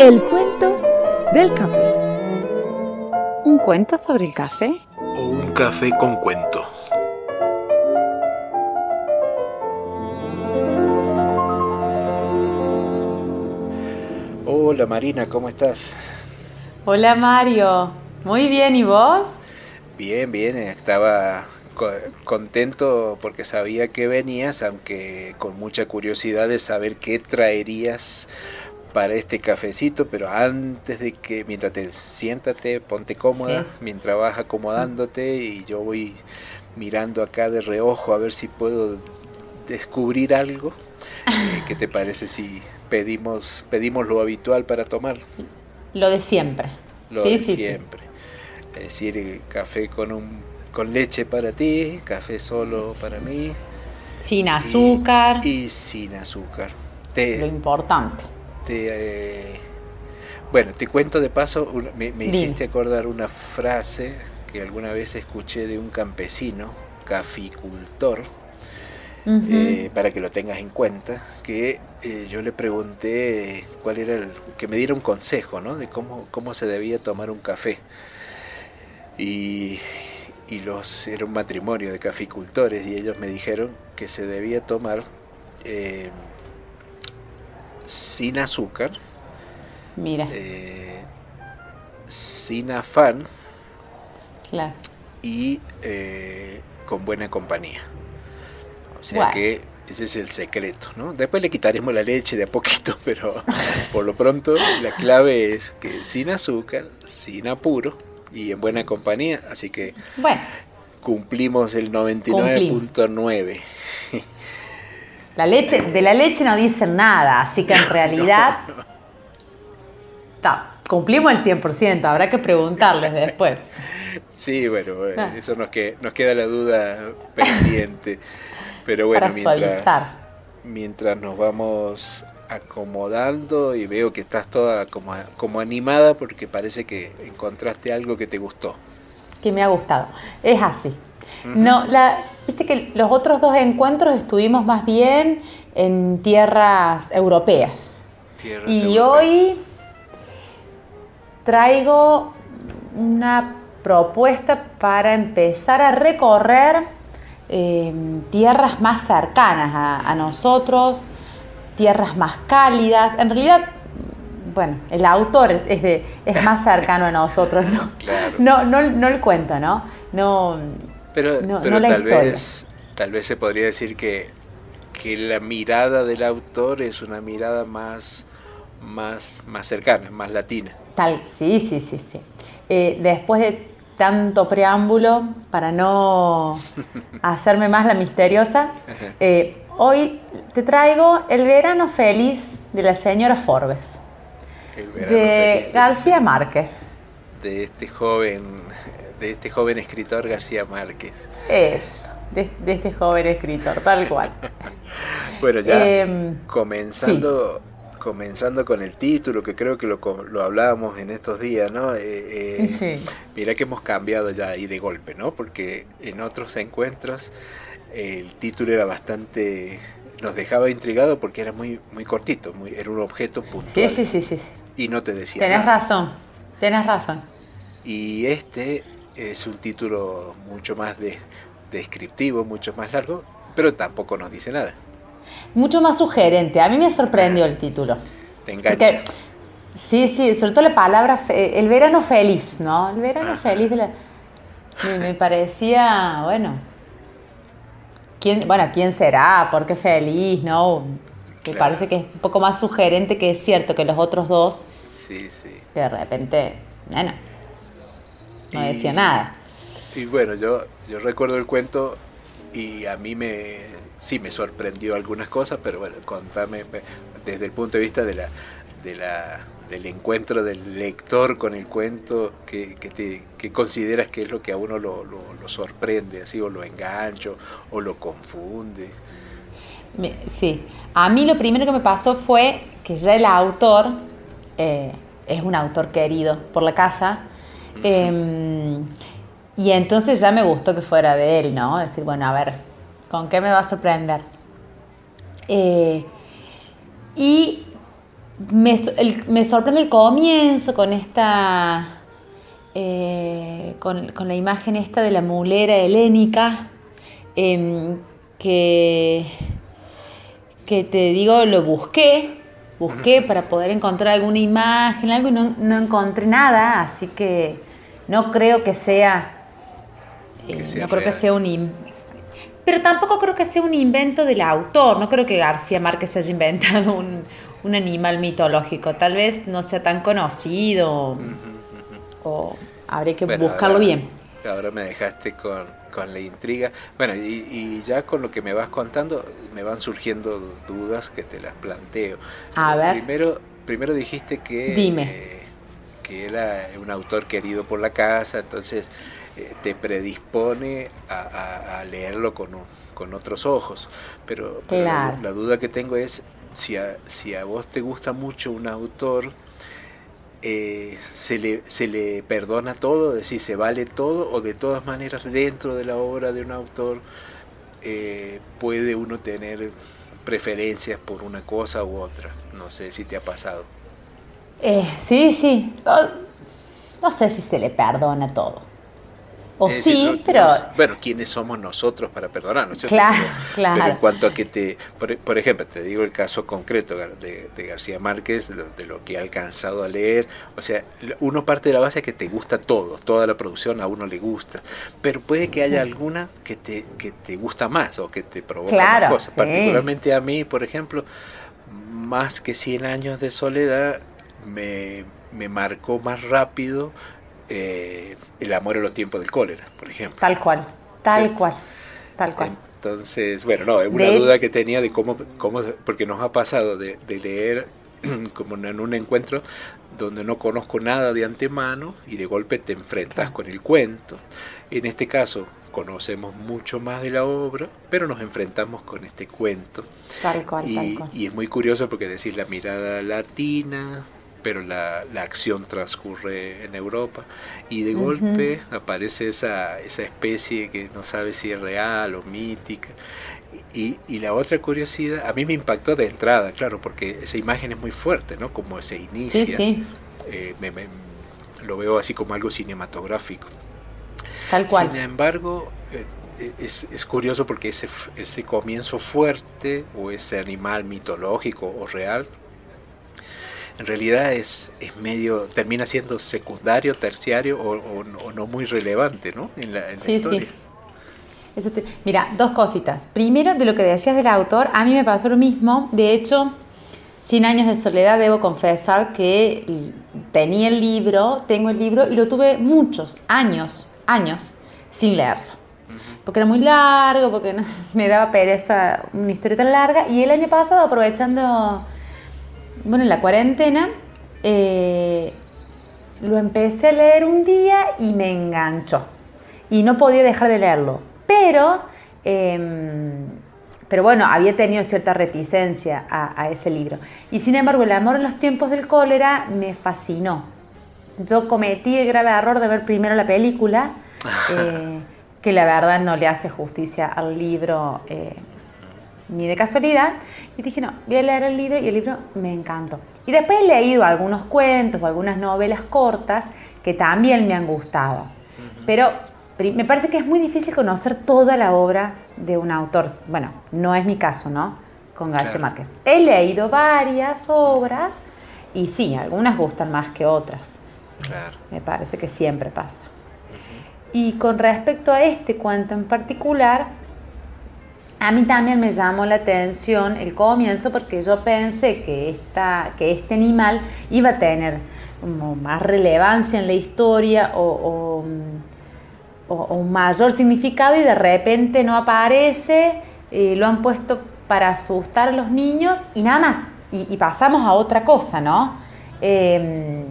El cuento del café. ¿Un cuento sobre el café? O un café con cuento. Hola Marina, ¿cómo estás? Hola Mario, muy bien, ¿y vos? Bien, bien, estaba co- contento porque sabía que venías, aunque con mucha curiosidad de saber qué traerías para este cafecito, pero antes de que, mientras te siéntate, ponte cómoda, Sí. mientras vas acomodándote y yo voy mirando acá de reojo a ver si puedo descubrir algo. Eh, ¿Qué te parece si pedimos, pedimos lo habitual para tomar? Lo de siempre. Lo sí, de sí, siempre. Es decir, eh, café con un con leche para ti, café solo para mí. Sin azúcar, y sin azúcar. lo Te, importante. Te, eh, bueno, te cuento de paso, me, hiciste acordar una frase que alguna vez escuché de un campesino, caficultor, eh, para que lo tengas en cuenta, que eh, yo le pregunté cuál era el, que me diera un consejo, ¿no? De cómo, cómo se debía tomar un café. Y, y los, era un matrimonio de caficultores y ellos me dijeron que se debía tomar eh, sin azúcar, Mira, eh, sin afán claro. y eh, con buena compañía. O sea que ese es el secreto, ¿no? Después le quitaremos la leche de a poquito, pero por lo pronto la clave es que sin azúcar, sin apuro y en buena compañía, así que Bueno, cumplimos el 99.9. la leche, de la leche no dicen nada, así que en realidad ta, cumplimos el 100%, habrá que preguntarles después. Sí, bueno, eh, Ah. eso nos, que, nos queda la duda pendiente. Pero bueno, para mientras, suavizar. mientras nos vamos acomodando y veo que estás toda como, como animada porque parece que encontraste algo que te gustó. que me ha gustado. Es así. No, la, viste que los otros dos encuentros estuvimos más bien en tierras europeas. Tierras Y europeas. hoy traigo una propuesta para empezar a recorrer eh, tierras más cercanas a, a nosotros, tierras más cálidas. En realidad, bueno, el autor es, de- es más cercano a nosotros, ¿no? Claro. No, no, no el cuento, ¿no? No, Pero, no- pero no la tal, vez, tal vez se podría decir que, que la mirada del autor es una mirada más, más, más cercana, más latina. Tal, sí, sí, sí, sí. Eh, después de tanto preámbulo, para no hacerme más la misteriosa, eh, hoy te traigo El verano feliz de la señora Forbes, El verano de feliz García Márquez. de este joven, de este joven escritor García Márquez. Eso, de, de este joven escritor, tal cual. Bueno, ya Em, comenzando, comenzando con el título, que creo que lo, lo hablábamos en estos días, ¿no? Eh, eh, Sí. Mira que hemos cambiado ya ahí de golpe, ¿no? Porque en otros encuentros el título era bastante... nos dejaba intrigado porque era muy, muy cortito, muy, era un objeto puntual. Sí, sí, sí, sí. sí. Y no te decía Tenés nada. razón, tenés razón. Y este es un título mucho más de- descriptivo, mucho más largo, pero tampoco nos dice nada. Mucho más sugerente. A mí me sorprendió el título. Te engancha. Porque, sí, sí, sobre todo la palabra, fe- el verano feliz, ¿no? El verano Ajá. feliz de la... Me, me parecía, bueno, ¿quién, bueno, ¿quién será? ¿Por qué feliz? ¿No? Me Claro. parece que es un poco más sugerente que es cierto que los otros dos, Sí, sí. que de repente, bueno, no Y- decía nada. Y bueno, yo, yo recuerdo el cuento y a mí me sí me sorprendió algunas cosas, pero bueno, contame desde el punto de vista de la, de la del encuentro del lector con el cuento, que, que, te, que consideras que es lo que a uno lo, lo, lo sorprende, así, o lo engancho, o lo confunde. Sí, a mí lo primero que me pasó fue que ya el autor eh, es un autor querido por la casa. Eh, y entonces ya me gustó que fuera de él, ¿no? Decir, bueno, a ver, ¿con qué me va a sorprender? Eh, y me, me sorprende el comienzo con esta, eh, con, la imagen esta de la mulera helénica, em, que, que te digo, lo busqué, busqué para poder encontrar alguna imagen, algo y no, no encontré nada, así que no creo que sea, eh, no creo que sea un pero tampoco creo que sea un invento del autor, no creo que García Márquez haya inventado un, un animal mitológico. Tal vez no sea tan conocido o habría que buscarlo bien. Ahora me dejaste con, la intriga. Bueno, y, ya con lo que me vas contando, me van surgiendo dudas que te las planteo. A ver. Primero, primero dijiste que, Dime. que era un autor querido por la casa, entonces eh, te predispone a, leerlo con, con otros ojos. Pero, la duda que tengo es, si a, si a vos te gusta mucho un autor, eh, se, le, se le perdona todo, es decir, se vale todo, o de todas maneras dentro de la obra de un autor eh, puede uno tener preferencias por una cosa u otra. No sé si te ha pasado. Eh, sí, sí. no sé si se le perdona todo. O sí, pero... bueno, ¿quiénes somos nosotros para perdonarnos? Claro, claro. Pero en cuanto a que te... Por, ejemplo, te digo el caso concreto de, García Márquez, de lo, que ha alcanzado a leer. O sea, uno parte de la base es que te gusta todo, toda la producción a uno le gusta. Pero puede que haya alguna que te, que te gusta más o que te provoca más cosas. Particularmente a mí, por ejemplo, más que 100 años de soledad me, me marcó más rápido eh, el amor en los tiempos del cólera, por ejemplo. Tal cual, tal cual, tal cual. Entonces, bueno, no, es una duda que tenía de cómo, cómo, porque nos ha pasado de, leer como en un encuentro donde no conozco nada de antemano y de golpe te enfrentas con el cuento. En este caso, conocemos mucho más de la obra, pero nos enfrentamos con este cuento. Tal cual, y, tal cual. y es muy curioso porque decir la mirada latina, pero la, la, acción transcurre en Europa y de golpe aparece esa, esa especie que no sabe si es real o mítica. Y, y, la otra curiosidad, a mí me impactó de entrada, claro, porque esa imagen es muy fuerte, ¿no? Como se inicia. Sí, sí. Eh, lo veo así como algo cinematográfico. Tal cual. Sin embargo, eh, es, es, curioso porque ese, ese comienzo fuerte o ese animal mitológico o real en realidad es, es medio, termina siendo secundario, terciario o, no muy relevante, ¿no? En la, sí, sí. mira, dos cositas. Primero, de lo que decías del autor, a mí me pasó lo mismo. De hecho, Sin años de soledad, debo confesar que tenía el libro, tengo el libro y lo tuve muchos años, años, sin leerlo. Porque era muy largo, porque me daba pereza una historia tan larga. Y el año pasado, aprovechando bueno, en la cuarentena, eh, lo empecé a leer un día y me enganchó. Y no podía dejar de leerlo. Pero, em, pero bueno, había tenido cierta reticencia a, ese libro. Y sin embargo, El amor en los tiempos del cólera me fascinó. Yo cometí el grave error de ver primero la película, eh, que la verdad no le hace justicia al libro. Eh, ni de casualidad. Y dije, no, voy a leer el libro y el libro me encantó. Y después he leído algunos cuentos o algunas novelas cortas que también me han gustado. Pero me parece que es muy difícil conocer toda la obra de un autor. Bueno, no es mi caso, ¿no? Con García Márquez. He leído varias obras y sí, algunas gustan más que otras. Claro. Me parece que siempre pasa. Y con respecto a este cuento en particular, a mí también me llamó la atención el comienzo porque yo pensé que, esta, que este animal iba a tener más relevancia en la historia o, un mayor significado y de repente no aparece, eh, lo han puesto para asustar a los niños y nada más. Y, pasamos a otra cosa, ¿no? Em,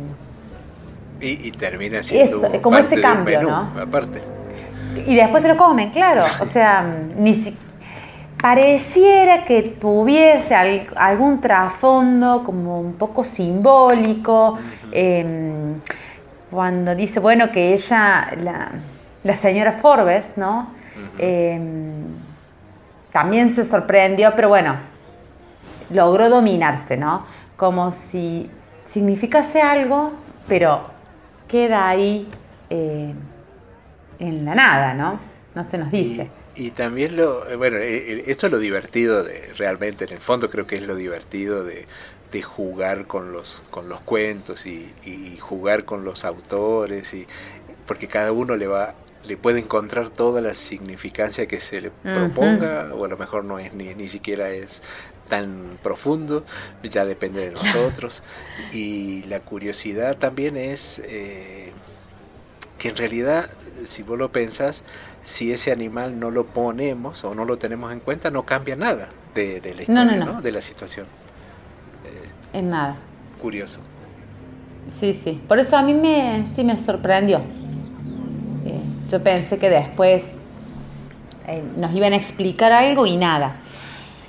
y, termina siendo como ese cambio, ¿no? Aparte. Y después se lo comen, claro. O sea, ni siquiera pareciera que tuviese algún trasfondo como un poco simbólico, em, cuando dice, bueno, que ella, la, señora Forbes, ¿no? Em, también se sorprendió, pero bueno, logró dominarse, ¿no? Como si significase algo, pero queda ahí eh, en la nada, ¿no? No se nos dice. Y, también lo, eh, bueno, eh, esto es lo divertido de, realmente, en el fondo creo que es lo divertido de, jugar con los, con los cuentos y, jugar con los autores, y, porque cada uno le va le puede encontrar toda la significancia que se le proponga, o a lo mejor no es ni, ni siquiera es tan profundo, ya depende de nosotros. y la curiosidad también es eh, que en realidad, si vos lo pensás, si ese animal no lo ponemos o no lo tenemos en cuenta, no cambia nada de, la historia, de la situación. Eh, en nada. Curioso. Sí, sí. Por eso a mí me, sí me sorprendió. Eh, yo pensé que después nos iban a explicar algo y nada.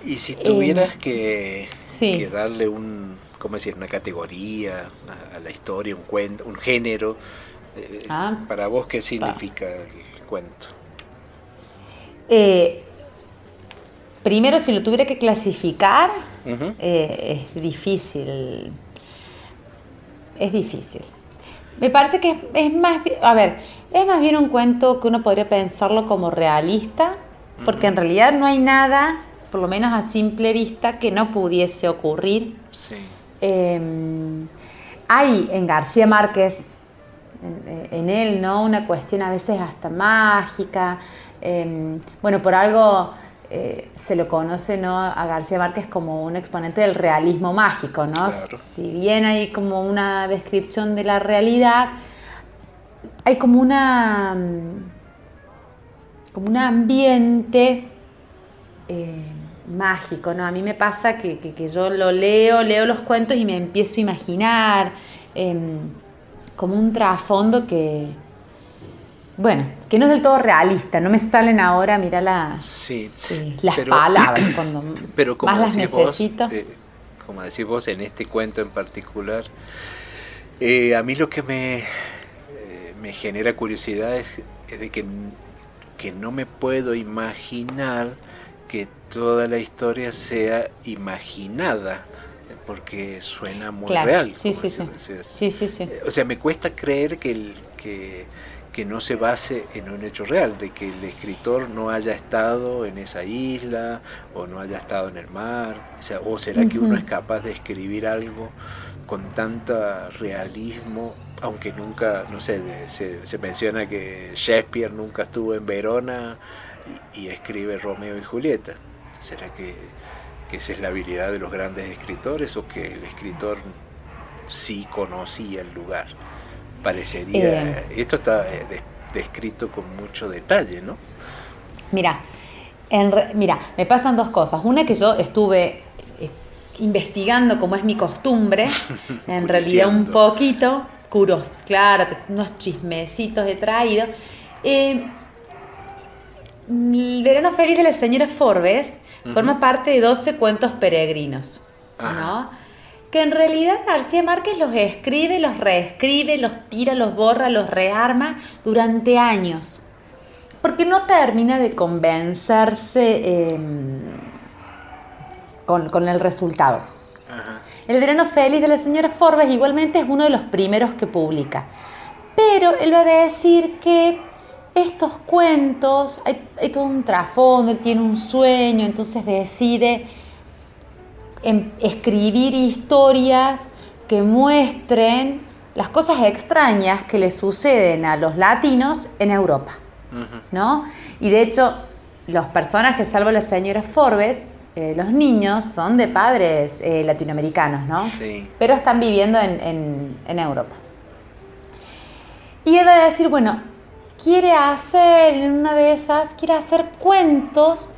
Y si tuvieras que, darle un, ¿cómo decir? una categoría a, la historia, un cuento, un género, eh, ah. para vos, ¿qué significa el cuento? Eh, primero, si lo tuviera que clasificar, eh, es difícil. Es difícil. Me parece que es, más, a ver, es más bien un cuento que uno podría pensarlo como realista, porque en realidad no hay nada por lo menos a simple vista, que no pudiese ocurrir. Em, hay en García Márquez, en, él, ¿no? Una cuestión a veces hasta mágica. Em, bueno, por algo eh, se lo conoce ¿no? a García Márquez como un exponente del realismo mágico, ¿no? Si bien hay como una descripción de la realidad, hay como una como un ambiente eh, mágico, ¿no? A mí me pasa que, yo lo leo, leo los cuentos y me empiezo a imaginar em, como un trasfondo que, bueno, que no es del todo realista, no me salen ahora, mira las, eh, las palabras, cuando pero como más las necesito. Eh, como decís vos, en este cuento en particular, eh, a mí lo que me, me genera curiosidad es, de que, que no me puedo imaginar que toda la historia sea imaginada porque suena muy real. Sí sí sí. sí, sí, sí. O sea, me cuesta creer que, el, que, que, no se base en un hecho real, de que el escritor no haya estado en esa isla o no haya estado en el mar. O, sea, ¿o será que uno es capaz de escribir algo con tanto realismo, aunque nunca, no sé, se, se menciona que Shakespeare nunca estuvo en Verona y, escribe Romeo y Julieta. ¿Será que, esa es la habilidad de los grandes escritores o que el escritor sí conocía el lugar? Parecería. Eh. esto está eh, descrito con mucho detalle, ¿no? Mira, mira, me pasan dos cosas. Una que yo estuve eh, investigando, como es mi costumbre, en realidad un poquito, curos, claro, unos chismecitos he traído. El verano feliz de la señora Forbes forma parte de 12 cuentos peregrinos, ¿no? Que en realidad García Márquez los escribe, los reescribe, los tira, los borra, los rearma durante años. Porque no termina de convencerse em, con, el resultado. El verano feliz de la señora Forbes igualmente es uno de los primeros que publica. Pero él va a decir que estos cuentos, hay, todo un trasfondo, él tiene un sueño, entonces decide em, escribir historias que muestren las cosas extrañas que le suceden a los latinos en Europa, ¿no? Y de hecho, los personajes, salvo la señora Forbes, eh, los niños son de padres eh, latinoamericanos, ¿no? Sí. Pero están viviendo en, en Europa. Y él va a decir, bueno, quiere hacer, en una de esas, quiere hacer cuentos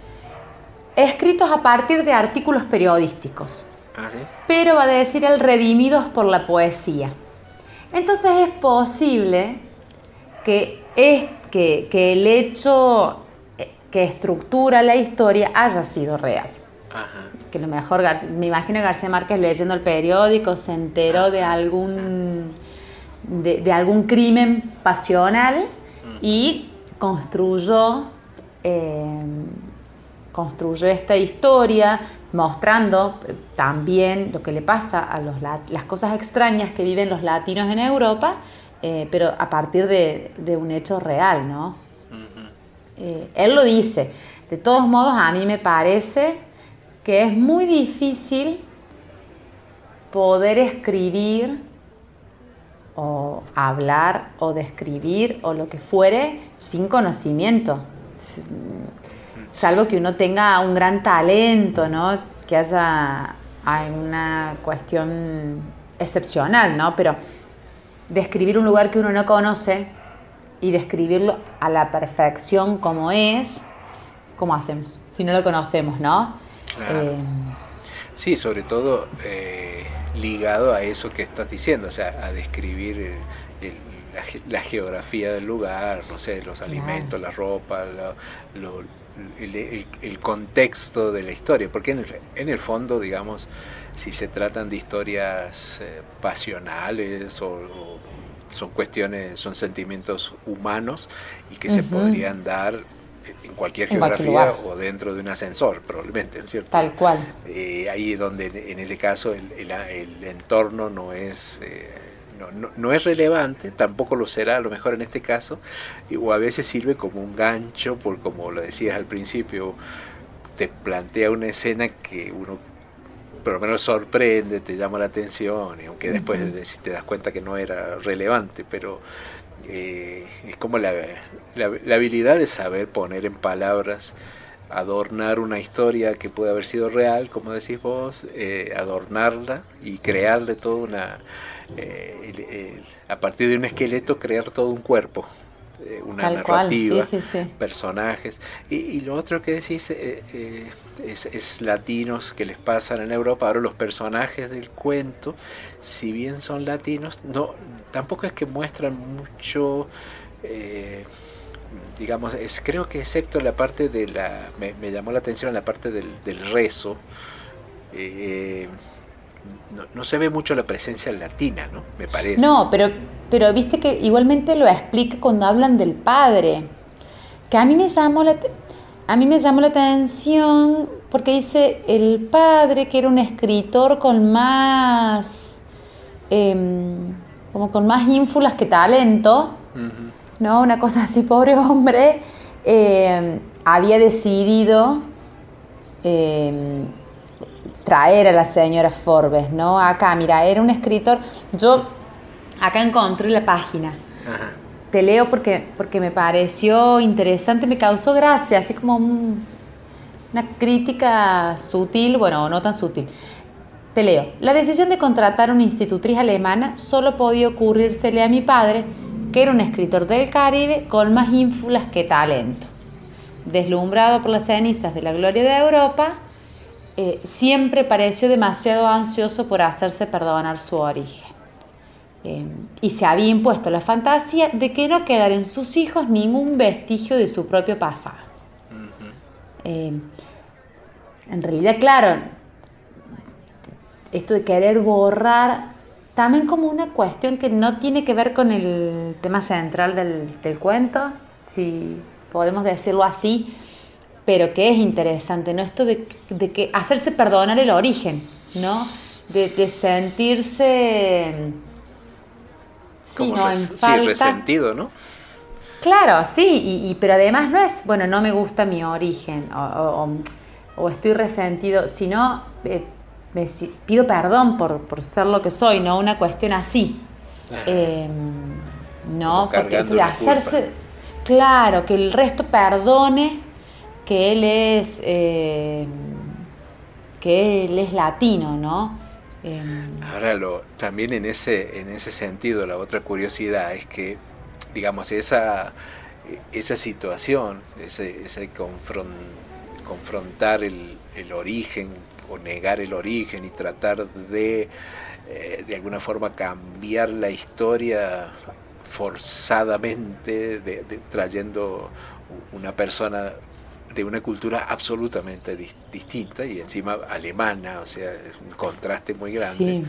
escritos a partir de artículos periodísticos. ¿Ah, sí? Pero va a decir el redimidos por la poesía. Entonces es posible que, es, que, que el hecho que estructura la historia haya sido real. Ajá. Que lo mejor, me imagino García Márquez leyendo el periódico se enteró de algún, de, de algún crimen pasional y construyó, em, construyó esta historia mostrando eh, también lo que le pasa a los, las cosas extrañas que viven los latinos en Europa, eh, pero a partir de, un hecho real, ¿no? Eh, él lo dice. De todos modos, a mí me parece que es muy difícil poder escribir o hablar o describir o lo que fuere sin conocimiento. Salvo que uno tenga un gran talento, ¿no? Que haya una cuestión excepcional, ¿no? Pero describir un lugar que uno no conoce y describirlo a la perfección como es, ¿cómo hacemos? Si no lo conocemos, ¿no? Eh, sí, sobre todo eh, ligado a eso que estás diciendo, o sea, a describir la, geografía del lugar, no sé, los alimentos, la ropa, el, contexto de la historia, porque en el, fondo, digamos, si se tratan de historias eh, pasionales o, son cuestiones, son sentimientos humanos y que se podrían dar en cualquier geografía o dentro de un ascensor, probablemente, ¿no es cierto? Tal cual. Eh, ahí donde en ese caso el, el, entorno no es, eh, no, no, es relevante, tampoco lo será a lo mejor en este caso, o a veces sirve como un gancho, por como lo decías al principio, te plantea una escena que uno por lo menos sorprende, te llama la atención, y aunque después te das cuenta que no era relevante, pero eh, es como la, la, habilidad de saber poner en palabras, adornar una historia que puede haber sido real, como decís vos, eh, adornarla y crearle toda una... Eh, a partir de un esqueleto crear todo un cuerpo, una narrativa, personajes. Y, lo otro que decís es, latinos que les pasan en Europa. Ahora los personajes del cuento, si bien son latinos, no tampoco es que muestran mucho, eh, digamos, es, creo que excepto la parte de la, me, llamó la atención la parte del, rezo, eh, no, se ve mucho la presencia latina, ¿no? Me parece. No, pero, pero viste que igualmente lo explica cuando hablan del padre, que a mí me llamó la, a mí me llamó la atención porque dice el padre que era un escritor con más... Em, como con más ínfulas que talento, ¿no? Una cosa así, pobre hombre, eh, había decidido eh, traer a la señora Forbes, ¿no? Acá, mira, era un escritor, yo acá encontré la página. Te leo porque, porque me pareció interesante, me causó gracia, así como una crítica sutil, bueno, no tan sutil. Te leo. La decisión de contratar una institutriz alemana solo podía ocurrírsele a mi padre, que era un escritor del Caribe con más ínfulas que talento. Deslumbrado por las cenizas de la gloria de Europa, eh, siempre pareció demasiado ansioso por hacerse perdonar su origen. Eh, y se había impuesto la fantasía de que no quedara en sus hijos ningún vestigio de su propio pasado. Eh, en realidad, claro, esto de querer borrar, también como una cuestión que no tiene que ver con el tema central del, cuento, si podemos decirlo así, pero que es interesante, ¿no? Esto de, que hacerse perdonar el origen, ¿no? De, sentirse... Sí, ¿no? en resentido, ¿no? Claro, sí, y, pero además no es, bueno, no me gusta mi origen o, estoy resentido, sino eh, me pido perdón por, ser lo que soy, no una cuestión así. Em, no, porque de hacerse, claro, que el resto perdone que él es, em, que él es latino, ¿no? Ahora, lo, también en ese, en ese sentido, la otra curiosidad es que, digamos, esa, esa situación, ese, ese confrontar el, el origen o negar el origen y tratar de eh, de alguna forma cambiar la historia forzadamente, trayendo una persona de una cultura absolutamente distinta y encima alemana, o sea, es un contraste muy grande,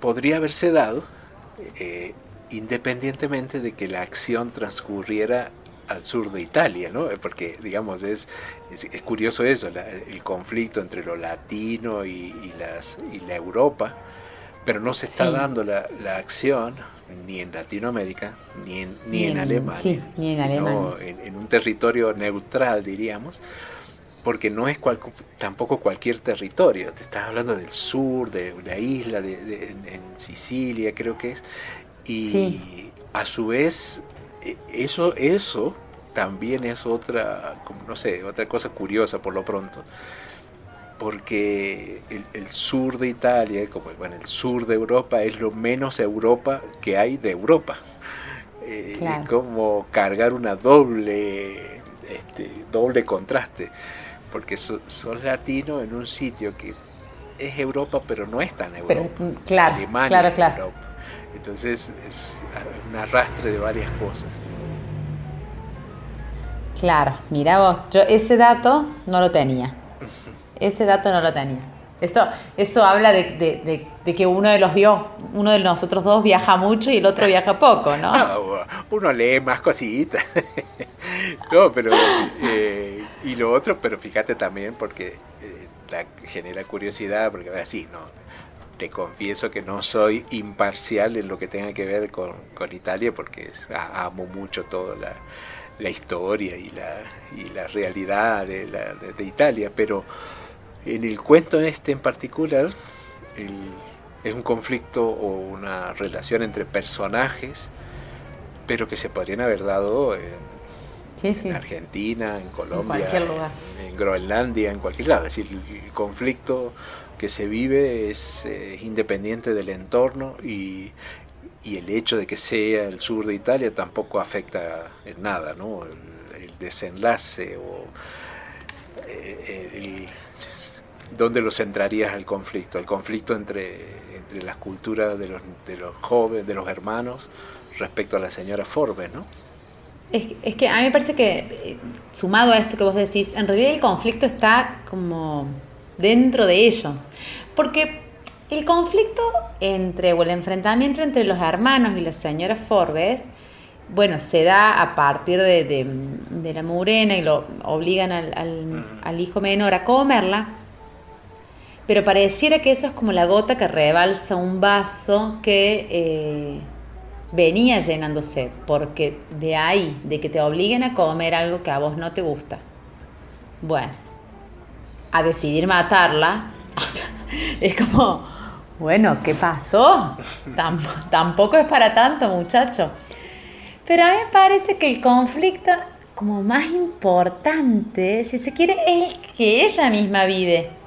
podría haberse dado eh, independientemente de que la acción transcurriera al sur de Italia, ¿no? Porque, digamos, es, es, curioso eso, el conflicto entre lo latino y, las, y la Europa, pero no se está dando la, la, acción ni en Latinoamérica ni en, ni, en, Alemania, sí, ni en, Alemania. En, un territorio neutral, diríamos, porque no es tampoco cualquier territorio, te estás hablando del sur, de una isla, de, en, Sicilia creo que es, y a su vez e, eso, eso también es otra, no sé, otra cosa curiosa por lo pronto porque el, sur de Italia, como bueno, el sur de Europa es lo menos Europa que hay de Europa. Eh, es como cargar una doble, este, doble contraste, porque sos latino en un sitio que es Europa, pero no es tan Europa. Mm, claro, Alemania claro, Europa. Entonces es un arrastre de varias cosas. Claro, mira vos, yo ese dato no lo tenía. Ese dato no lo tenía. Eso, eso habla de, que uno de los uno de nosotros dos viaja mucho y el otro viaja poco, ¿no? uno lee más cositas. no, pero eh, y lo otro, pero fíjate también porque eh, genera curiosidad, porque así, no, te confieso que no soy imparcial en lo que tenga que ver con, Italia, porque amo mucho toda la, la, historia y la, y la realidad de, de Italia, pero en el cuento este en particular, es un conflicto o una relación entre personajes, pero que se podrían haber dado en, Argentina, en Colombia, en, Groenlandia, en cualquier lado. Es decir, el conflicto que se vive es eh, independiente del entorno y, el hecho de que sea el sur de Italia tampoco afecta en nada, ¿no? El, desenlace o eh, el, ¿dónde lo centrarías el conflicto? El conflicto entre, entre las culturas de los, de los jóvenes, de los hermanos, respecto a la señora Forbes, ¿no? Es, que a mí me parece que, eh, sumado a esto que vos decís, en realidad el conflicto está como dentro de ellos. Porque el conflicto entre, o el enfrentamiento entre los hermanos y la señora Forbes, bueno, se da a partir de, la murena y lo obligan al, al hijo menor a comerla pero pareciera que eso es como la gota que rebalsa un vaso que eh, venía llenándose, porque de ahí, de que te obliguen a comer algo que a vos no te gusta, bueno, a decidir matarla, es como, bueno, ¿qué pasó? tampoco es para tanto, muchacho. Pero a mí me parece que el conflicto como más importante, si se quiere, es el que ella misma vive.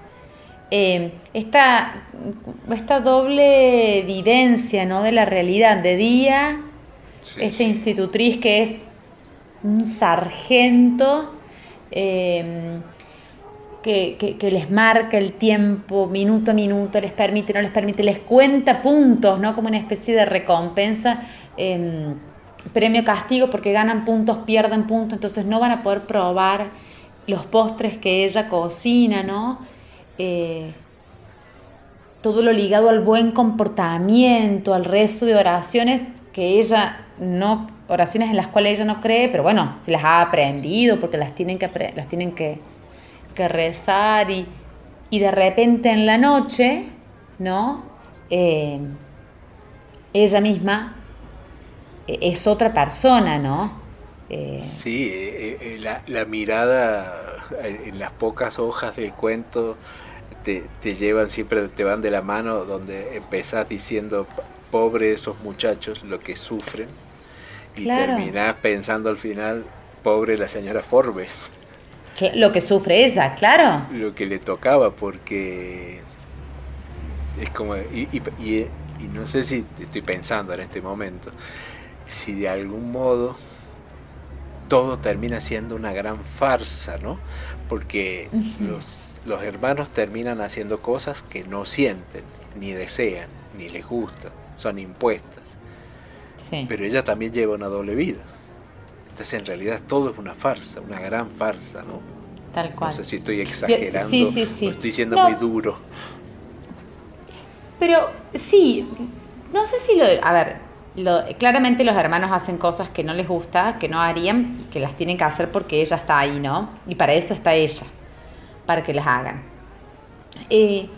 Eh, esta, doble vivencia ¿no? de la realidad. De día, esta institutriz que es un sargento eh, que, les marca el tiempo minuto a minuto, les permite, no les permite, les cuenta puntos, ¿no? como una especie de recompensa. Em, premio castigo porque ganan puntos, pierden puntos, entonces no van a poder probar los postres que ella cocina, ¿no? Eh, todo lo ligado al buen comportamiento, al rezo de oraciones que ella no, oraciones en las cuales ella no cree, pero bueno, se las ha aprendido porque las tienen que, las tienen que, rezar y, de repente en la noche, ¿no? Eh, ella misma e, es otra persona, ¿no? sí, la, la mirada en las pocas hojas del cuento te, llevan siempre, te van de la mano, donde empezás diciendo, pobre esos muchachos, lo que sufren, y terminás pensando al final, pobre la señora Forbes. Lo que sufre ella, claro. Lo que le tocaba, porque es como, y, y, y no sé si estoy pensando en este momento, si de algún modo todo termina siendo una gran farsa, ¿no? Porque los, los, hermanos terminan haciendo cosas que no sienten, ni desean, ni les gustan, son impuestas. Pero ella también lleva una doble vida. Entonces en realidad todo es una farsa, una gran farsa, ¿no? Tal cual. No sé si estoy exagerando o estoy siendo muy duro. Pero sí, no sé si lo... A ver, claramente los hermanos hacen cosas que no les gusta, que no harían y que las tienen que hacer porque ella está ahí, ¿no? Y para eso está ella, para que las hagan. Eh,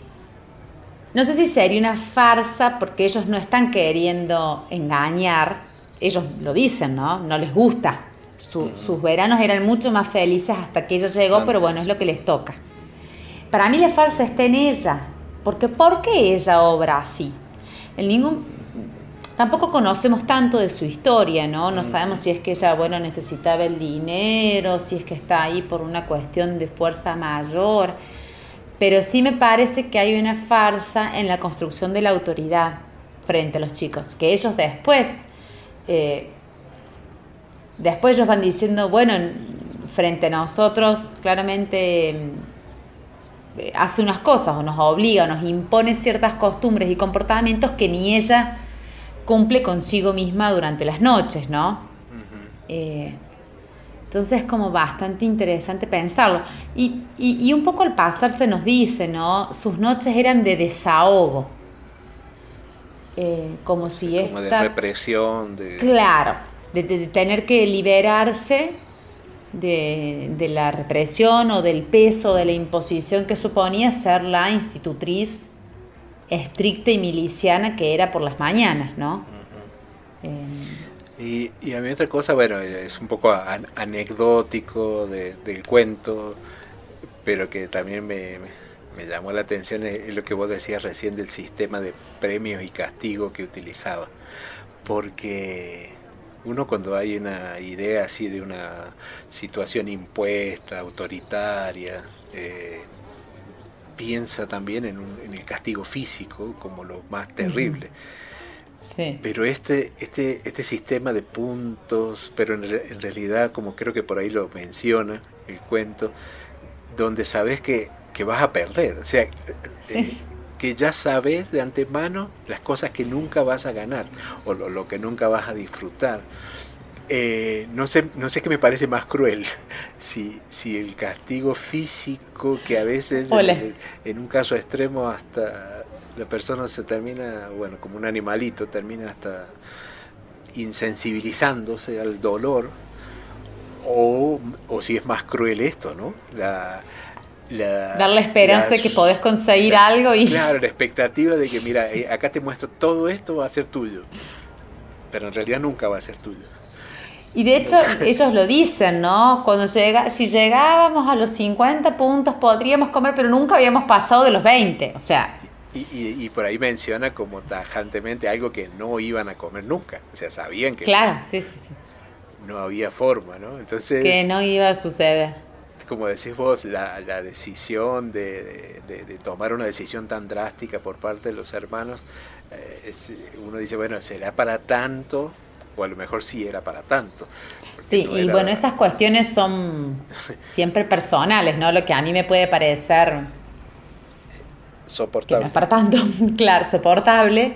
no sé si sería una farsa porque ellos no están queriendo engañar, ellos lo dicen, ¿no? No les gusta. sus veranos eran mucho más felices hasta que ella llegó, pero bueno, es lo que les toca. Para mí la farsa está en ella, porque ¿por qué ella obra así? En ningún, tampoco conocemos tanto de su historia, ¿no? No sabemos si es que ella, bueno, necesitaba el dinero, si es que está ahí por una cuestión de fuerza mayor pero sí me parece que hay una farsa en la construcción de la autoridad frente a los chicos, que ellos después, eh, después ellos van diciendo, bueno, frente a nosotros claramente mm, hace unas cosas o nos obliga o nos impone ciertas costumbres y comportamientos que ni ella cumple consigo misma durante las noches, ¿no? Entonces es como bastante interesante pensarlo. Y, un poco al pasar se nos dice, ¿no? Sus noches eran de desahogo. Eh, como si como de represión. De... Claro, de, tener que liberarse de, de, la represión o del peso de la imposición que suponía ser la institutriz estricta y miliciana que era por las mañanas, ¿no? Y, a mí otra cosa, bueno, es un poco anecdótico del cuento, pero que también me, llamó la atención es lo que vos decías recién del sistema de premios y castigos que utilizaba. Porque uno cuando hay una idea así de una situación impuesta, autoritaria, eh, piensa también en, en, el castigo físico como lo más terrible. Pero este, este, este sistema de puntos, pero en, realidad, como creo que por ahí lo menciona el cuento, donde sabes que, vas a perder, o sea, eh, que ya sabes de antemano las cosas que nunca vas a ganar o lo, que nunca vas a disfrutar. Eh, no sé, no sé qué me parece más cruel, si, si el castigo físico que a veces en, un caso extremo hasta la persona se termina, bueno, como un animalito, termina hasta insensibilizándose al dolor, o, si es más cruel esto, ¿no? La, la, Dar la esperanza de que podés conseguir algo y... Claro, la expectativa de que, mira, eh, acá te muestro todo esto va a ser tuyo, pero en realidad nunca va a ser tuyo. Y de hecho, ellos lo dicen, ¿no? Cuando llega, si llegábamos a los 50 puntos podríamos comer, pero nunca habíamos pasado de los 20. O sea, y, por ahí menciona como tajantemente algo que no iban a comer nunca. O sea, sabían que claro, sí, sí, sí. no había forma, ¿no? Entonces... Que no iba a suceder. Como decís vos, la, decisión de, tomar una decisión tan drástica por parte de los hermanos, eh, uno dice, bueno, ¿será para tanto? O a lo mejor sí era para tanto. Sí, y bueno, esas cuestiones son siempre personales, ¿no? Lo que a mí me puede parecer soportable. no es para tanto, claro, soportable,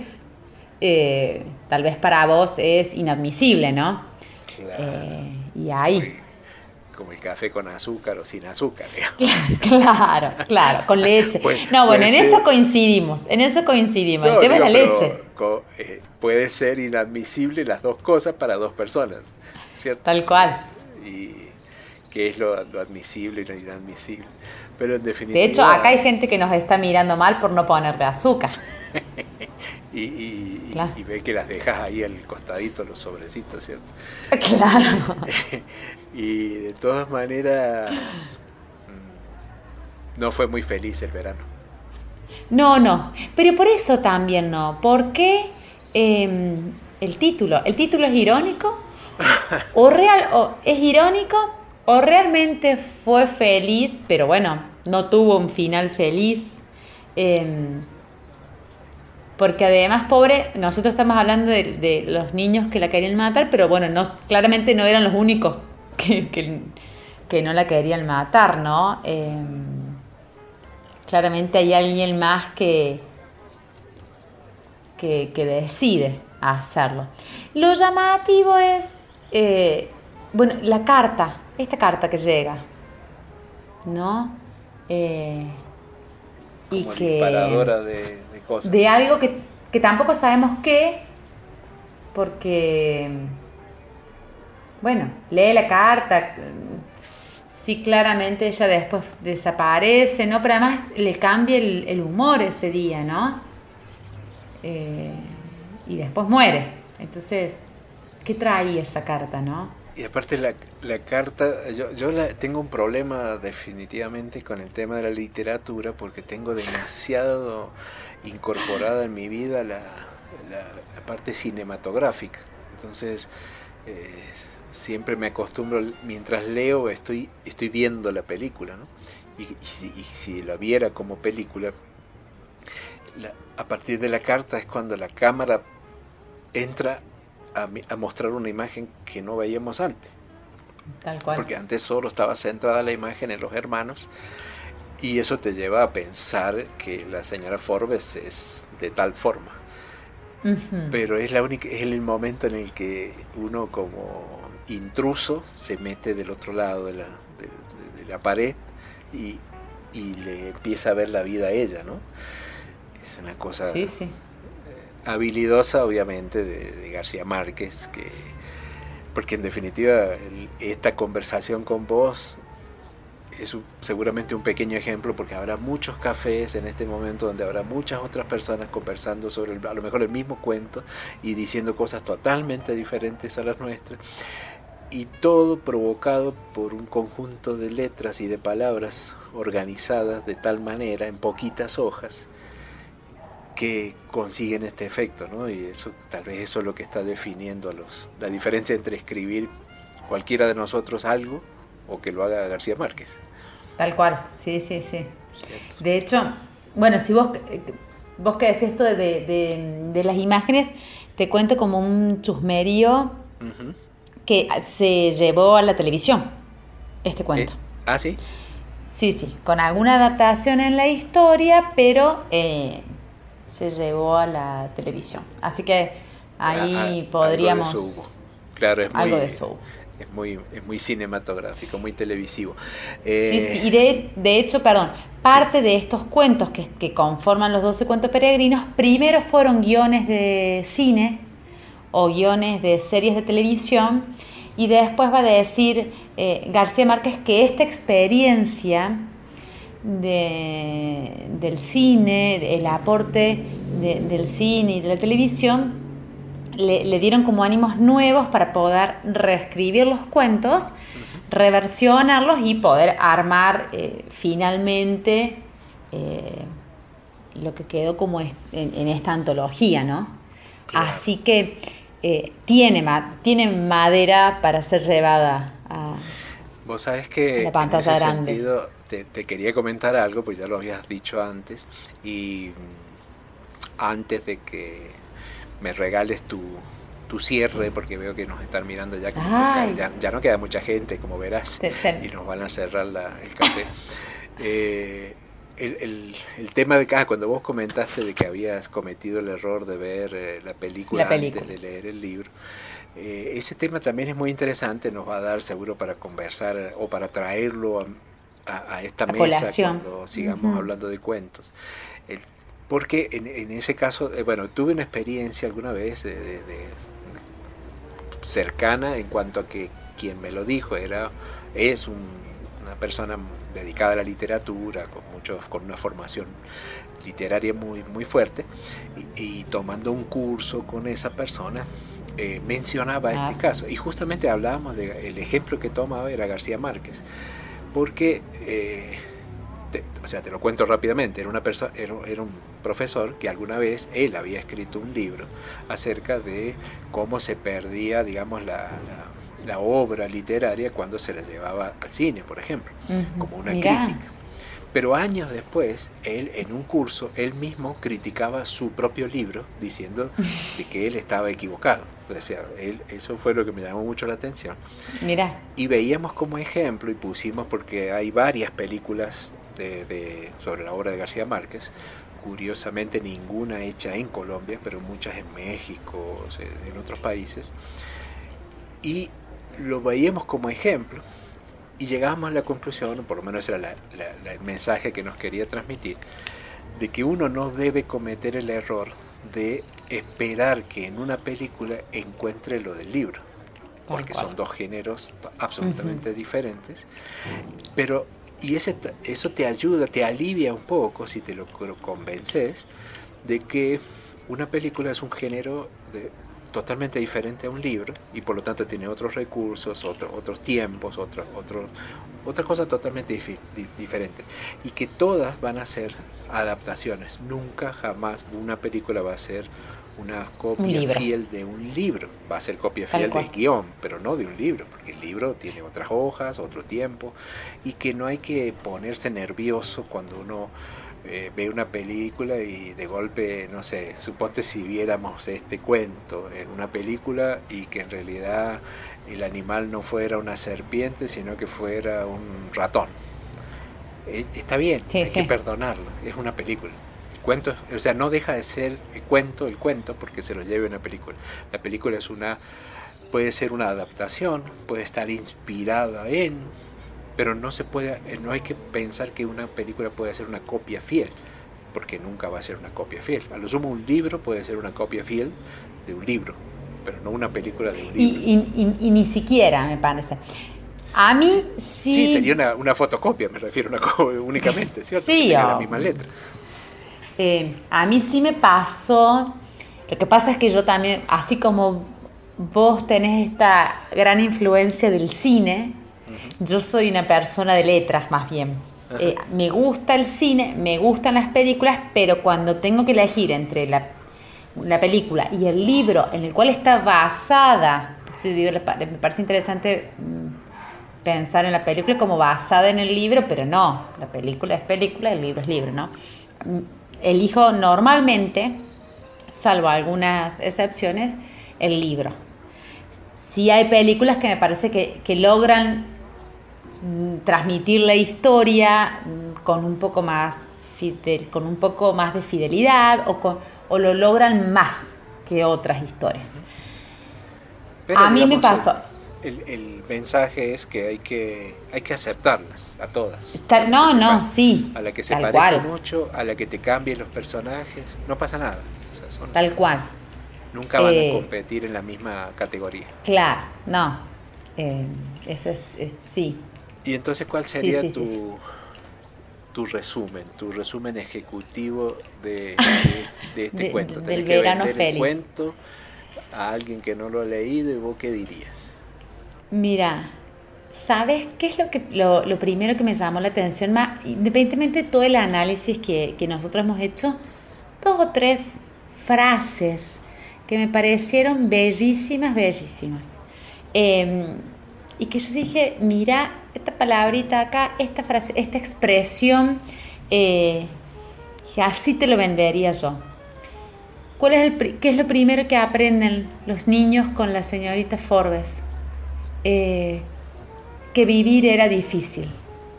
eh, tal vez para vos es inadmisible, ¿no? Claro. Eh, y ahí. Como el café con azúcar o sin azúcar. Claro, claro, con leche. no, bueno, en eso coincidimos, en eso coincidimos. el tema es la leche. Eh, puede ser inadmisible las dos cosas para dos personas, ¿cierto? Tal cual. Y qué es lo, lo admisible y lo inadmisible. Pero en definitiva... De hecho, acá hay gente que nos está mirando mal por no ponerle azúcar. y, ve que las dejas ahí al costadito los sobrecitos, ¿cierto? Claro. Y de todas maneras, no fue muy feliz el verano. No, no. Pero por eso también no. Porque em, el título, el título es irónico. o real, o es irónico, o realmente fue feliz, pero bueno, no tuvo un final feliz. Em, porque además, pobre, nosotros estamos hablando de, los niños que la querían matar, pero bueno, no, claramente no eran los únicos que, no la querían matar, ¿no? Em, claramente hay alguien más que, que, decide hacerlo. Lo llamativo es, eh, bueno, la carta, esta carta que llega, ¿no? Eh, y que, de, cosas. De algo que, tampoco sabemos qué, porque, bueno, lee la carta, sí claramente ella después desaparece, ¿no? Pero además le cambia el, humor ese día, ¿no? Eh, y después muere. Entonces, ¿qué trae esa carta, no? Y aparte la, la carta, yo, yo la, tengo un problema definitivamente con el tema de la literatura porque tengo demasiado incorporada en mi vida la, la, parte cinematográfica. Entonces, eh, siempre me acostumbro, mientras leo, estoy, estoy viendo la película, ¿no? Y, si, la viera como película, a partir de la carta es cuando la cámara entra a, a, mostrar una imagen que no veíamos antes. Tal cual. Porque antes solo estaba centrada la imagen en los hermanos y eso te lleva a pensar que la señora Forbes es de tal forma. Pero es, la única, es el momento en el que uno como intruso se mete del otro lado de la, de, la pared y, y, le empieza a ver la vida a ella, ¿no? Es una cosa sí, sí. habilidosa, obviamente, de, García Márquez, que, porque en definitiva esta conversación con vos es seguramente un pequeño ejemplo porque habrá muchos cafés en este momento donde habrá muchas otras personas conversando sobre a lo mejor el mismo cuento y diciendo cosas totalmente diferentes a las nuestras y todo provocado por un conjunto de letras y de palabras organizadas de tal manera en poquitas hojas que consiguen este efecto, ¿no? Y eso tal vez eso es lo que está definiendo los, la diferencia entre escribir cualquiera de nosotros algo o que lo haga García Márquez. Tal cual, sí, sí, sí. De hecho, bueno, si vos, vos que decís esto de, las imágenes, te cuento como un chusmerío que se llevó a la televisión, este cuento. Eh, ¿Ah, sí? Sí, sí, con alguna adaptación en la historia, pero eh, se llevó a la televisión. Así que ahí podríamos... Algo de eso Claro, es algo de eso es muy, es muy cinematográfico, muy televisivo. sí, sí, y de, de hecho, perdón, parte de estos cuentos que, que, conforman los 12 cuentos peregrinos, primero fueron guiones de cine o guiones de series de televisión, y después va a decir eh, García Márquez que esta experiencia de, del cine, el aporte del cine y de la televisión, le, dieron como ánimos nuevos para poder reescribir los cuentos, reversionarlos y poder armar eh, finalmente eh, lo que quedó como en, esta antología, ¿no? Así que eh, tiene, tiene madera para ser llevada a, Vos sabés que la pantalla grande. Sentido, te, te, quería comentar algo, pues ya lo habías dicho antes, y mm, antes de que me regales tu, tu cierre, porque veo que nos están mirando ya, ya, ya, no queda mucha gente, como verás, y nos van a cerrar la, el café. Eh, el, el, el, tema de acá, cuando vos comentaste de que habías cometido el error de ver eh, la, película antes de leer el libro, eh, ese tema también es muy interesante, nos va a dar seguro para conversar o para traerlo a, a, esta mesa cuando sigamos hablando de cuentos. El porque en, en ese caso, eh, bueno, tuve una experiencia alguna vez de, cercana en cuanto a que quien me lo dijo era es una persona dedicada a la literatura, con, mucho, con una formación literaria muy, muy fuerte, y, tomando un curso con esa persona, eh, mencionaba este ah. caso. Y justamente hablábamos del el ejemplo que tomaba era García Márquez, porque... Eh, o sea, te lo cuento rápidamente, era, una persona, era, un profesor que alguna vez él había escrito un libro acerca de cómo se perdía, digamos, la, la, obra literaria cuando se la llevaba al cine, por ejemplo, como una crítica. Pero años después, él en un curso, él mismo criticaba su propio libro diciendo de que él estaba equivocado. O sea, él, eso fue lo que me llamó mucho la atención. Mira. Y veíamos como ejemplo y pusimos, porque hay varias películas de, sobre la obra de García Márquez, curiosamente ninguna hecha en Colombia, pero muchas en México, en otros países. Y lo veíamos como ejemplo y llegamos a la conclusión, por lo menos era el mensaje que nos quería transmitir, de que uno no debe cometer el error de esperar que en una película encuentre lo del libro, porque son dos géneros absolutamente diferentes, pero y ese, eso te ayuda, te alivia un poco si te lo convences de que una película es un género de, totalmente diferente a un libro y por lo tanto tiene otros recursos, otro, otros tiempos, otro, otro, otra cosa totalmente diferente. Y que todas van a ser adaptaciones. Nunca, jamás una película va a ser una copia fiel de un libro. Va a ser copia fiel del guion, pero no de un libro, porque el libro tiene otras hojas, otro tiempo, y que no hay que ponerse nervioso cuando uno eh, ve una película y de golpe, no sé, suponte si viéramos este cuento en una película y que en realidad el animal no fuera una serpiente, sino que fuera un ratón. Eh, está bien, hay que perdonarlo, es una película cuento, o sea, no deja de ser el cuento, el cuento, porque se lo lleve una película. La película es una, puede ser una adaptación, puede estar inspirada en, pero no se puede, no hay que pensar que una película puede ser una copia fiel, porque nunca va a ser una copia fiel. A lo sumo un libro puede ser una copia fiel de un libro, pero no una película de un libro. Y, ni siquiera, me parece. A mí sí. Sí, sería una, fotocopia, me refiero una, únicamente, ¿cierto? Sí, la misma letra. Eh, a mí sí me pasó, lo que pasa es que yo también, así como vos tenés esta gran influencia del cine, yo soy una persona de letras más bien. Eh, me gusta el cine, me gustan las películas, pero cuando tengo que elegir entre la, la película y el libro en el cual está basada, me parece interesante mm, pensar en la película como basada en el libro, pero no, la película es película, el libro es libro, ¿no? elijo normalmente, salvo algunas excepciones, el libro. Sí hay películas que me parece que, logran mm, transmitir la historia mm, con un poco más con un poco más de fidelidad o, o lo logran más que otras historias. a mí me pasó el, mensaje es que hay que hay que aceptarlas a todas. no, no, sí. A la que se parezca mucho, a la que te cambien los personajes, no pasa nada. tal cual. Nunca van a eh, competir en la misma categoría. Claro, no. Eh, eso es, sí. ¿Y entonces cuál sería tu, tu resumen, tu resumen ejecutivo de, este cuento? Del verano feliz. cuento a alguien que no lo ha leído y vos qué dirías? Mira, ¿sabes qué es lo, que, lo, primero que me llamó la atención? Más, independientemente de todo el análisis que, nosotros hemos hecho, dos o tres frases que me parecieron bellísimas, bellísimas. Em, y que yo dije, mira, esta palabrita acá, esta frase, esta expresión, eh, así te lo vendería yo. ¿Cuál es el, ¿Qué es lo primero que aprenden los niños con la señorita Forbes? Eh, que vivir era difícil.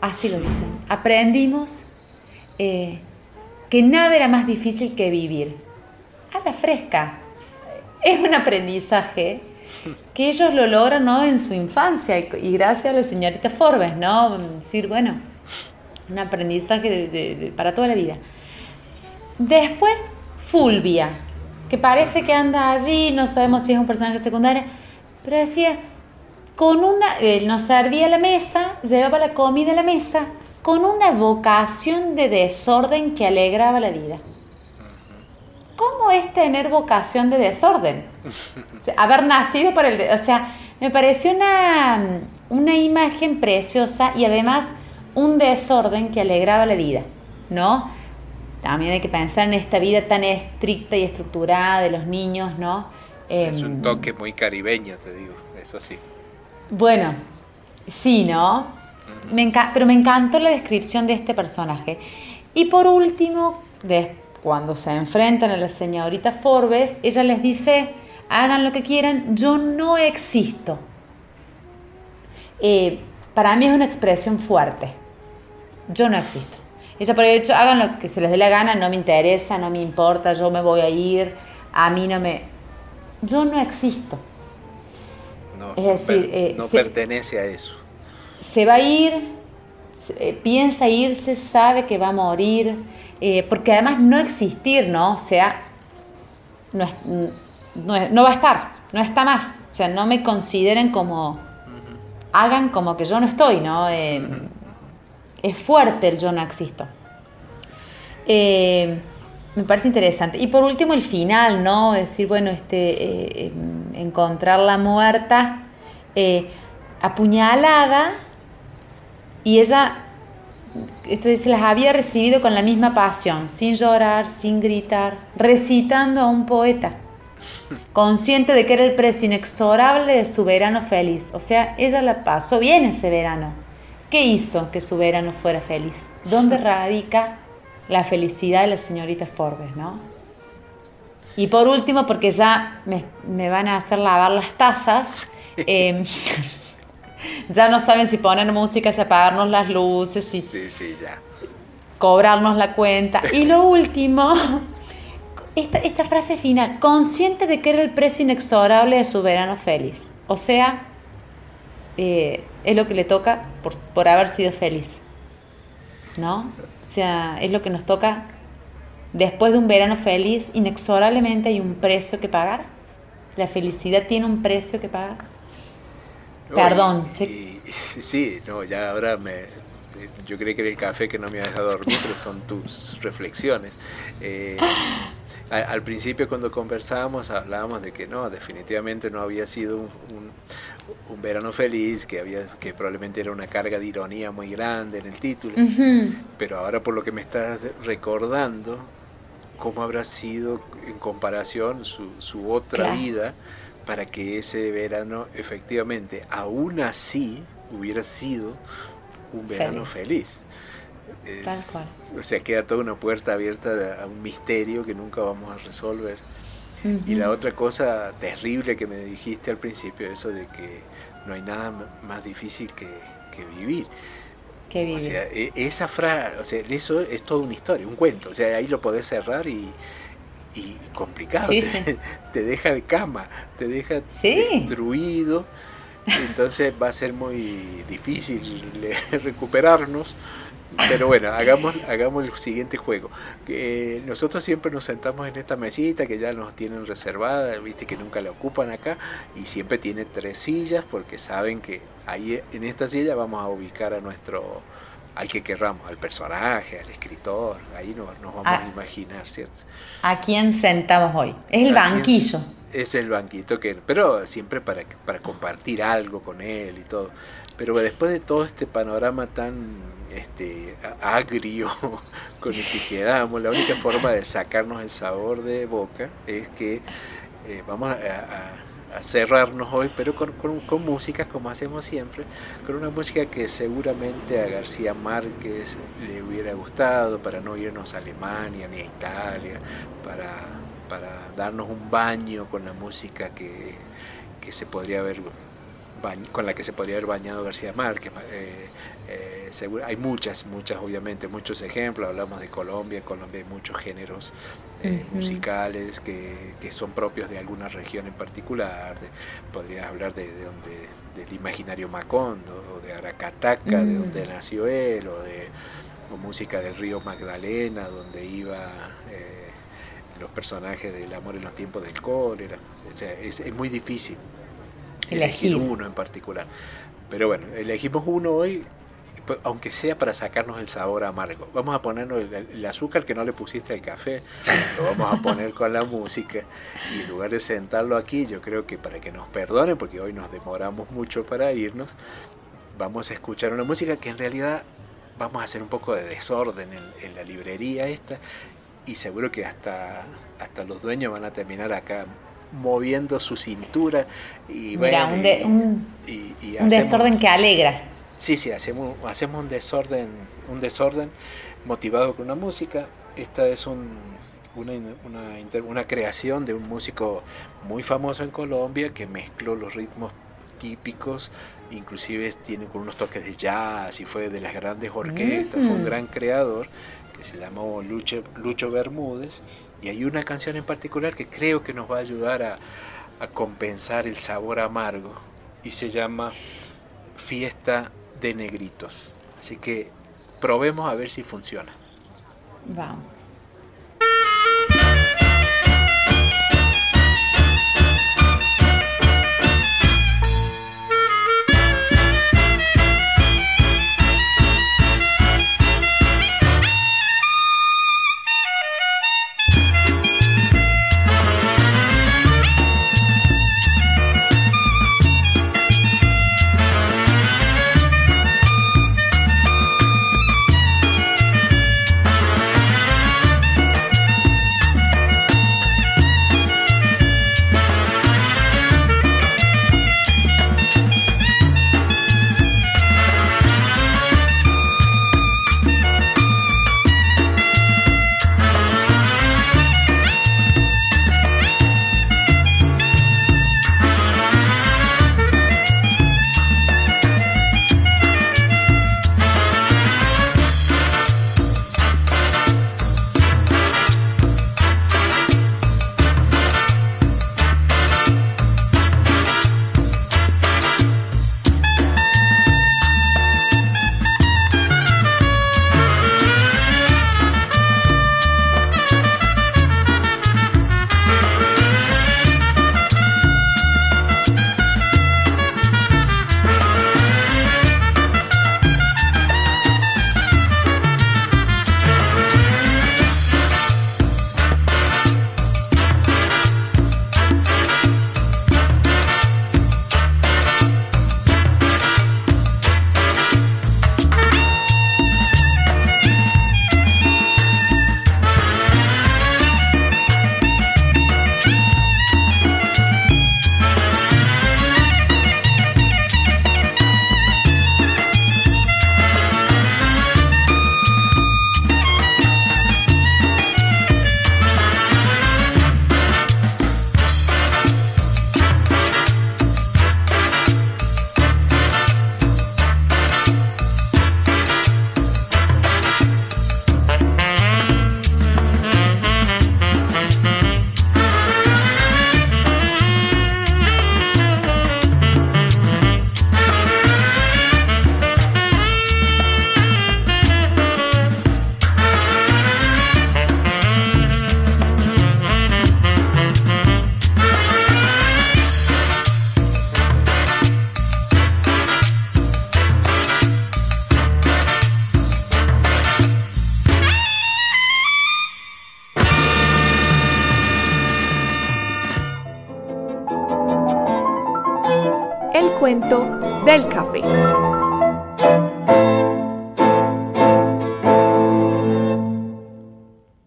Así lo dicen. Aprendimos eh, que nada era más difícil que vivir. A la fresca. Es un aprendizaje que ellos lo logran ¿no? en su infancia y gracias a la señorita Forbes, ¿no? Decir, bueno, un aprendizaje para toda la vida. Después, Fulvia, que parece que anda allí, no sabemos si es un personaje secundario, pero decía, con una, él nos servía la mesa, llevaba la comida a la mesa, con una vocación de desorden que alegraba la vida. ¿Cómo es tener vocación de desorden? Haber nacido para el... O sea, me pareció una, una imagen preciosa y además un desorden que alegraba la vida, ¿no? También hay que pensar en esta vida tan estricta y estructurada de los niños, ¿no? Es un em, toque muy caribeño, te digo, eso sí. Bueno, sí, ¿no? Me pero me encantó la descripción de este personaje. Y por último, cuando se enfrentan a la señorita Forbes, ella les dice, hagan lo que quieran, yo no existo. Eh, para mí es una expresión fuerte. Yo no existo. Ella por el hecho, hagan lo que se les dé la gana, no me interesa, no me importa, yo me voy a ir, a mí no me... Yo no existo es decir, eh, no pertenece a eso. Se va a ir, eh, piensa irse, sabe que va a morir, eh, porque además no existir, ¿no? O sea, no, no, va a estar, no está más. O sea, no me consideren como, hagan como que yo no estoy, ¿no? Eh, es fuerte el yo no existo. Eh, me parece interesante. Y por último el final, ¿no? Decir, bueno, este, eh, em, encontrarla muerta, apuñalada, y ella, esto dice, las había recibido con la misma pasión, sin llorar, sin gritar, recitando a un poeta, consciente de que era el precio inexorable de su verano feliz. O sea, ella la pasó bien ese verano. ¿Qué hizo que su verano fuera feliz? ¿Dónde radica la felicidad de la señorita Forbes, no? Y por último, porque ya me, van a hacer lavar las tazas, em, ya no saben si poner música, si apagarnos las luces, si sí, sí, ya. cobrarnos la cuenta. Y lo último, esta, esta frase final, consciente de que era el precio inexorable de su verano feliz. O sea, eh, es lo que le toca por, por haber sido feliz. ¿No? O sea, es lo que nos toca después de un verano feliz, inexorablemente hay un precio que pagar. La felicidad tiene un precio que pagar. Perdón. sí, no, ya ahora me, yo creí que era el café que no me ha dejado dormir, pero son tus reflexiones. Eh, al, principio cuando conversábamos hablábamos de que no, definitivamente no había sido un, verano feliz, que, había, que probablemente era una carga de ironía muy grande en el título, pero ahora por lo que me estás recordando, cómo habrá sido en comparación su, su otra vida para que ese verano efectivamente, aún así, hubiera sido un verano feliz. Tal cual. O sea, queda toda una puerta abierta a un misterio que nunca vamos a resolver. Y la otra cosa terrible que me dijiste al principio, eso de que no hay nada más difícil que, vivir. Que vivir. O sea, e, esa frase, o sea, eso es toda una historia, un cuento. O sea, ahí lo podés cerrar y, y complicado. te, deja de cama, te deja destruido. Entonces va a ser muy difícil recuperarnos. Pero bueno, hagamos, hagamos el siguiente juego. Eh, nosotros siempre nos sentamos en esta mesita que ya nos tienen reservada, viste que nunca la ocupan acá, y siempre tiene tres sillas porque saben que ahí en esta silla vamos a ubicar a nuestro al que querramos, al personaje, al escritor, ahí nos, vamos a, imaginar, ¿cierto? ¿A quién sentamos hoy? Es el banquillo. Es el banquito, que, pero siempre para, para compartir algo con él y todo. Pero después de todo este panorama tan este, agrio con el que quedamos, la única forma de sacarnos el sabor de boca es que eh, vamos a a cerrarnos hoy, pero con, con, música como hacemos siempre, con una música que seguramente a García Márquez le hubiera gustado para no irnos a Alemania ni a Italia, para, para darnos un baño con la música que, que se podría haber con la que se podría haber bañado García Márquez. Eh, eh, hay muchas, muchas obviamente, muchos ejemplos. Hablamos de Colombia, en Colombia hay muchos géneros eh, musicales que, que, son propios de alguna región en particular. podrías hablar de, donde, del imaginario Macondo, o de Aracataca, de donde mm. nació él, o de música del río Magdalena, donde iba los personajes del amor en los tiempos del cólera. O sea, es, es muy difícil elegir uno en particular. Pero bueno, elegimos uno hoy, aunque sea para sacarnos el sabor amargo. Vamos a ponernos el, azúcar que no le pusiste al café, lo vamos a poner con la música. Y en lugar de sentarlo aquí, yo creo que para que nos perdonen, porque hoy nos demoramos mucho para irnos, vamos a escuchar una música que en realidad vamos a hacer un poco de desorden en, en la librería esta. Y seguro que hasta, hasta los dueños van a terminar acá moviendo su cintura y Mira, un, un, desorden que alegra. Sí, sí, hacemos, hacemos un desorden, un desorden motivado con una música. Esta es un, una, una, una creación de un músico muy famoso en Colombia que mezcló los ritmos típicos, inclusive tiene con unos toques de jazz y fue de las grandes orquestas, fue un gran creador que se llamó Lucho, Lucho Bermúdez y hay una canción en particular que creo que nos va a ayudar a, compensar el sabor amargo y se llama Fiesta de Negritos. Así que probemos a ver si funciona. Vamos.